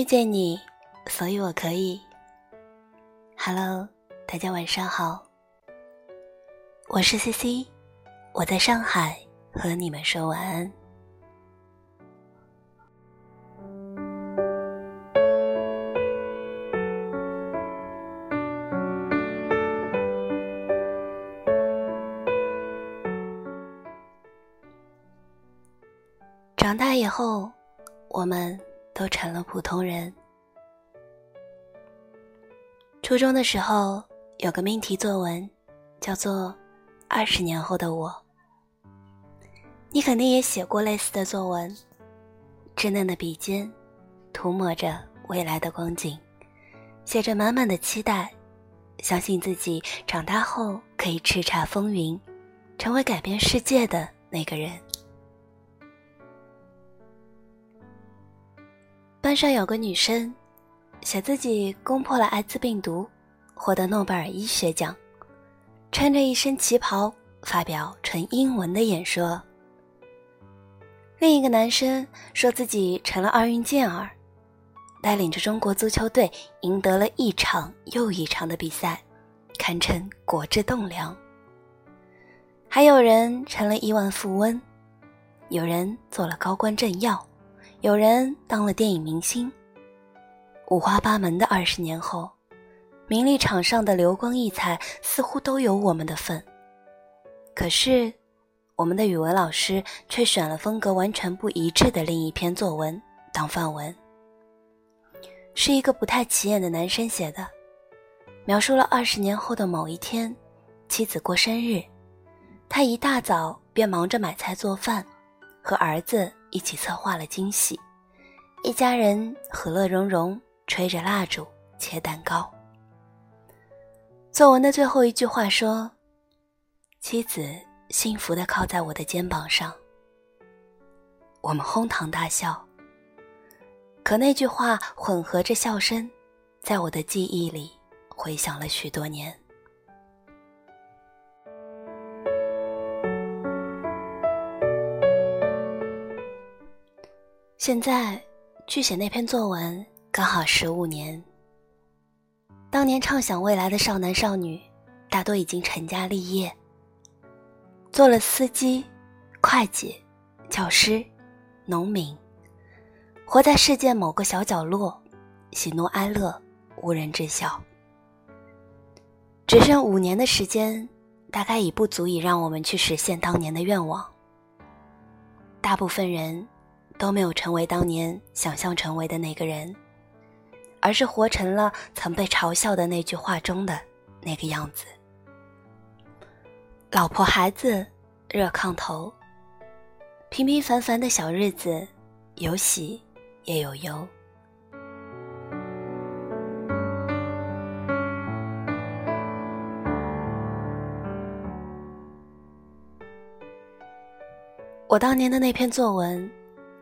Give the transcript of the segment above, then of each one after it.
遇见你，所以我可以。Hello，大家晚上好，我是 CC，我在上海和你们说晚安。长大以后，我们都成了普通人。初中的时候，有个命题作文，叫做《二十年后的我》。你肯定也写过类似的作文，稚嫩的笔尖，涂抹着未来的光景，写着满满的期待，相信自己长大后可以叱咤风云，成为改变世界的那个人。班上有个女生，写自己攻破了艾滋病毒，获得诺贝尔医学奖，穿着一身旗袍发表纯英文的演说。另一个男生说自己成了奥运健儿，带领着中国足球队赢得了一场又一场的比赛，堪称国之栋梁。还有人成了亿万富翁，有人做了高官政要。有人当了电影明星，五花八门的二十年后，名利场上的流光溢彩似乎都有我们的份。可是，我们的语文老师却选了风格完全不一致的另一篇作文当范文，是一个不太起眼的男生写的，描述了二十年后的某一天，妻子过生日，他一大早便忙着买菜做饭，和儿子。一起策划了惊喜，一家人和乐融融，吹着蜡烛，切蛋糕。作文的最后一句话说：“妻子幸福的靠在我的肩膀上。”我们哄堂大笑。可那句话混合着笑声，在我的记忆里回响了许多年。现在去写那篇作文，刚好十五年。当年畅想未来的少男少女，大多已经成家立业，做了司机、会计、教师、农民，活在世界某个小角落，喜怒哀乐无人知晓。只剩五年的时间，大概已不足以让我们去实现当年的愿望。大部分人。都没有成为当年想象成为的那个人，而是活成了曾被嘲笑的那句话中的那个样子。老婆孩子热炕头，平平凡凡的小日子，有喜也有忧。我当年的那篇作文。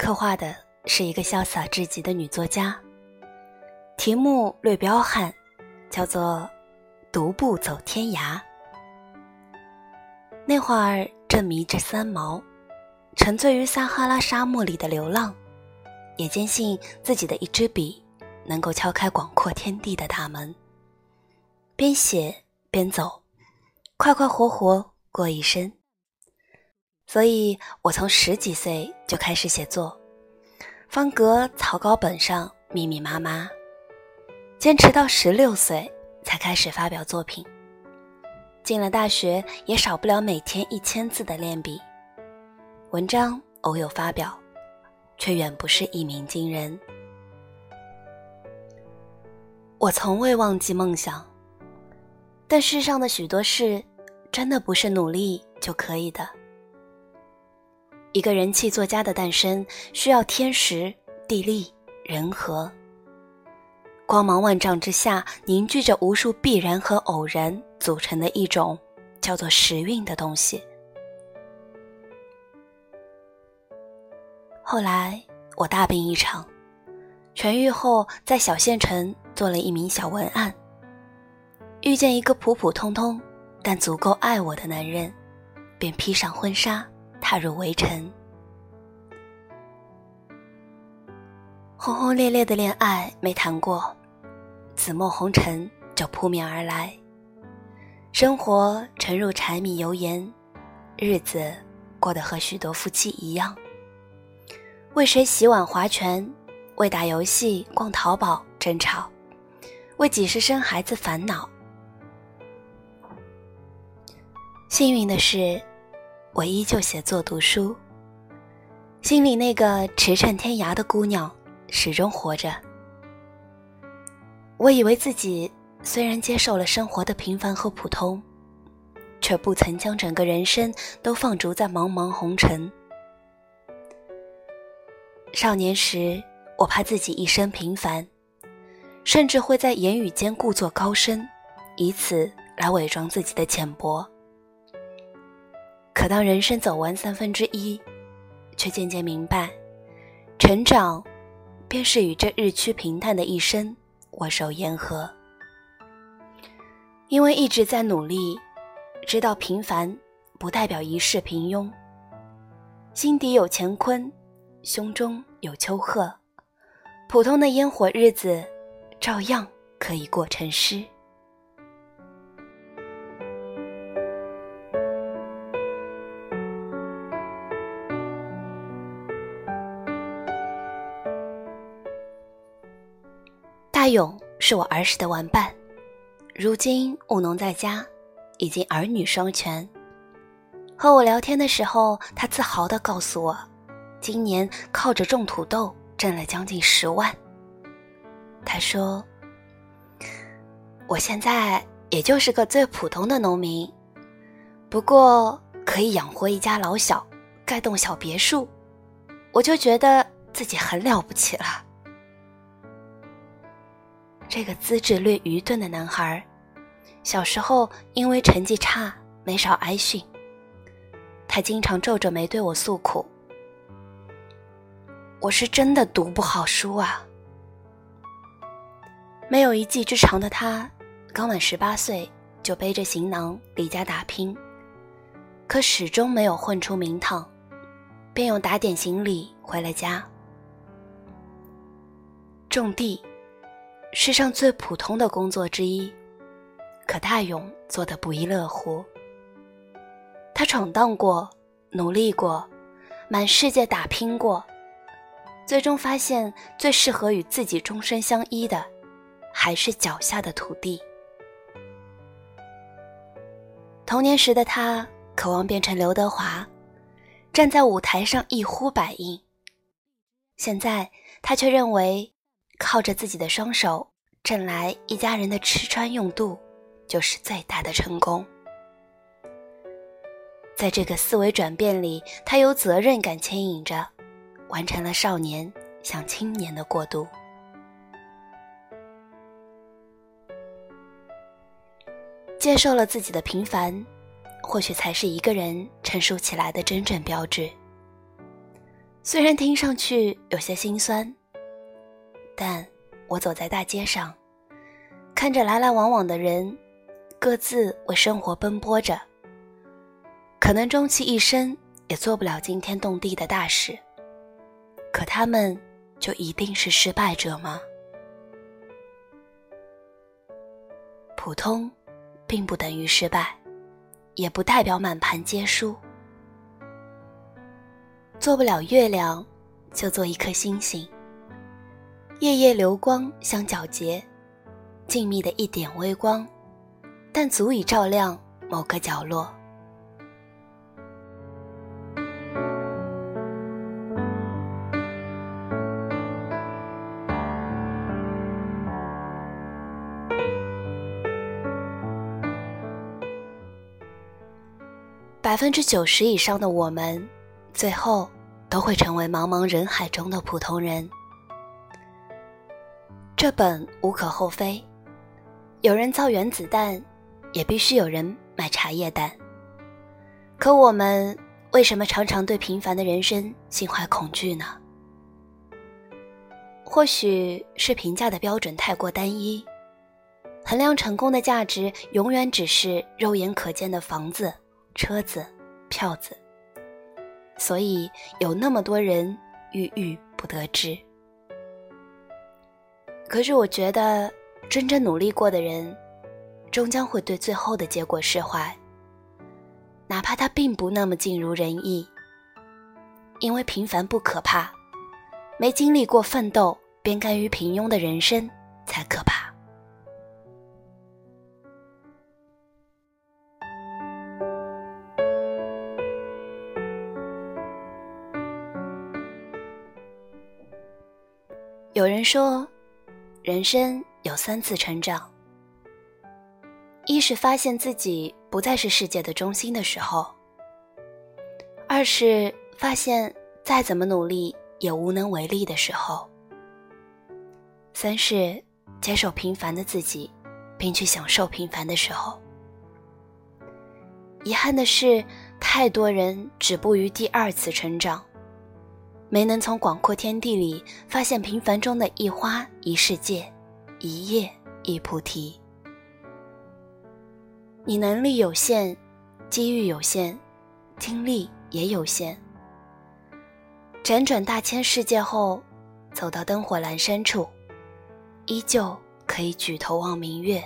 刻画的是一个潇洒至极的女作家，题目略彪悍，叫做《独步走天涯》。那会儿正迷着三毛，沉醉于撒哈拉沙漠里的流浪，也坚信自己的一支笔能够敲开广阔天地的大门。边写边走，快快活活过一生。所以我从十几岁就开始写作，方格草稿本上密密麻麻，坚持到十六岁才开始发表作品。进了大学也少不了每天一千字的练笔，文章偶有发表，却远不是一鸣惊人。我从未忘记梦想，但世上的许多事，真的不是努力就可以的。一个人气作家的诞生，需要天时、地利、人和。光芒万丈之下，凝聚着无数必然和偶然组成的一种叫做时运的东西。后来我大病一场，痊愈后，在小县城做了一名小文案。遇见一个普普通通但足够爱我的男人，便披上婚纱。踏入围城，轰轰烈烈的恋爱没谈过，紫陌红尘就扑面而来。生活沉入柴米油盐，日子过得和许多夫妻一样。为谁洗碗划拳，为打游戏逛淘宝争吵，为几时生孩子烦恼。幸运的是，我依旧写作读书，心里那个驰骋天涯的姑娘始终活着。我以为自己。虽然接受了生活的平凡和普通，却不曾将整个人生都放逐在茫茫红尘。少年时，我怕自己一生平凡，甚至会在言语间故作高深，以此来伪装自己的浅薄。可当人生走完三分之一，却渐渐明白，成长，便是与这日趋平淡的一生握手言和。因为一直在努力，知道平凡不代表一世平庸。心底有乾坤，胸中有丘壑，普通的烟火日子，照样可以过成诗。大勇是我儿时的玩伴。如今务农在家，已经儿女双全。和我聊天的时候，他自豪地告诉我，今年靠着种土豆挣了将近十万。他说：“我现在也就是个最普通的农民，不过可以养活一家老小，盖栋小别墅，我就觉得自己很了不起了。”这个资质略愚钝的男孩。小时候因为成绩差，没少挨训。他经常皱着眉对我诉苦：“我是真的读不好书啊。”没有一技之长的他，刚满十八岁就背着行囊离家打拼，可始终没有混出名堂，便又打点行李回了家。种地，世上最普通的工作之一。可大勇做的不亦乐乎。他闯荡过，努力过，满世界打拼过，最终发现最适合与自己终身相依的，还是脚下的土地。童年时的他渴望变成刘德华，站在舞台上一呼百应。现在他却认为，靠着自己的双手挣来一家人的吃穿用度。就是最大的成功。在这个思维转变里，他有责任感牵引着，完成了少年向青年的过渡。接受了自己的平凡，或许才是一个人成熟起来的真正标志。虽然听上去有些心酸，但我走在大街上，看着来来往往的人。各自为生活奔波着，可能终其一生也做不了惊天动地的大事。可他们就一定是失败者吗？普通，并不等于失败，也不代表满盘皆输。做不了月亮，就做一颗星星。夜夜流光相皎洁，静谧的一点微光。但足以照亮某个角落。百分之九十以上的我们，最后都会成为茫茫人海中的普通人。这本无可厚非。有人造原子弹。也必须有人买茶叶蛋。可我们为什么常常对平凡的人生心怀恐惧呢？或许是评价的标准太过单一，衡量成功的价值永远只是肉眼可见的房子、车子、票子，所以有那么多人郁郁不得志。可是我觉得，真正努力过的人，终将会对最后的结果释怀，哪怕他并不那么尽如人意。因为平凡不可怕，没经历过奋斗便甘于平庸的人生才可怕。有人说，人生有三次成长：一是发现自己不再是世界的中心的时候；二是发现再怎么努力也无能为力的时候；三是接受平凡的自己，并去享受平凡的时候。遗憾的是，太多人止步于第二次成长。没能从广阔天地里发现平凡中的一花一世界，一叶一菩提。你能力有限，机遇有限，精力也有限。辗转大千世界后，走到灯火阑珊处，依旧可以举头望明月，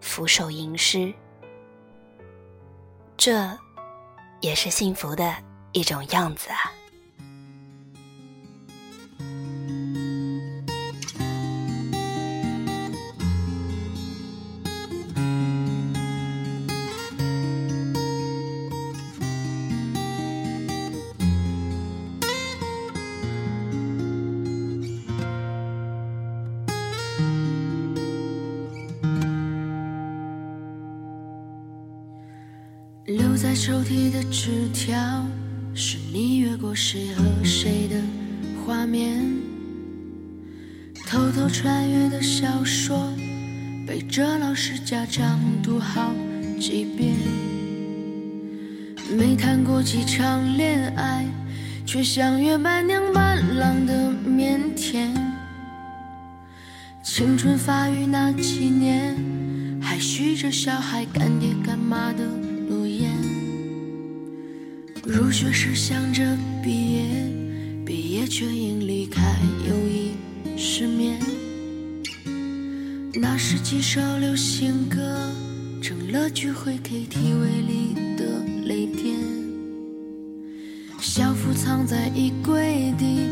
俯首吟诗。这，也是幸福的一种样子啊。抽屉的纸条，是你越过谁和谁的画面。偷偷穿越的小说，背着老师家长读好几遍。没谈过几场恋爱，却像约伴娘伴郎的腼腆。青春发育那几年，还许着小孩干爹干妈的。入学时想着毕业，毕业却因离开友谊失眠。那时几首流行歌成了聚会 KTV 里的泪点。校服藏在衣柜底，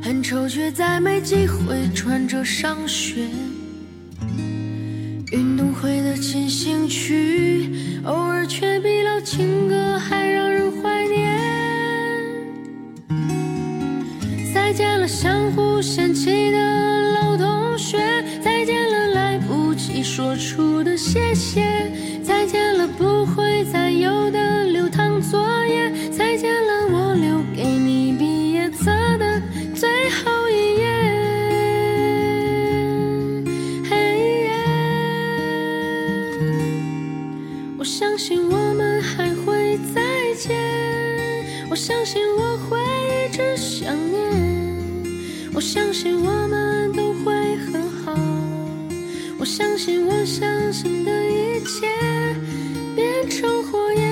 很丑却再没机会穿着上学。运动会的进行曲，偶尔却比老情歌还让再见了相互嫌弃的老同学，再见了来不及说出的谢谢，再见了不会再有的留堂作业，再见了我留给你毕业册的最后一页。我相信我们还会再见，我相信我会一直想念，我相信我们都会很好，我相信我相信的一切变成火焰。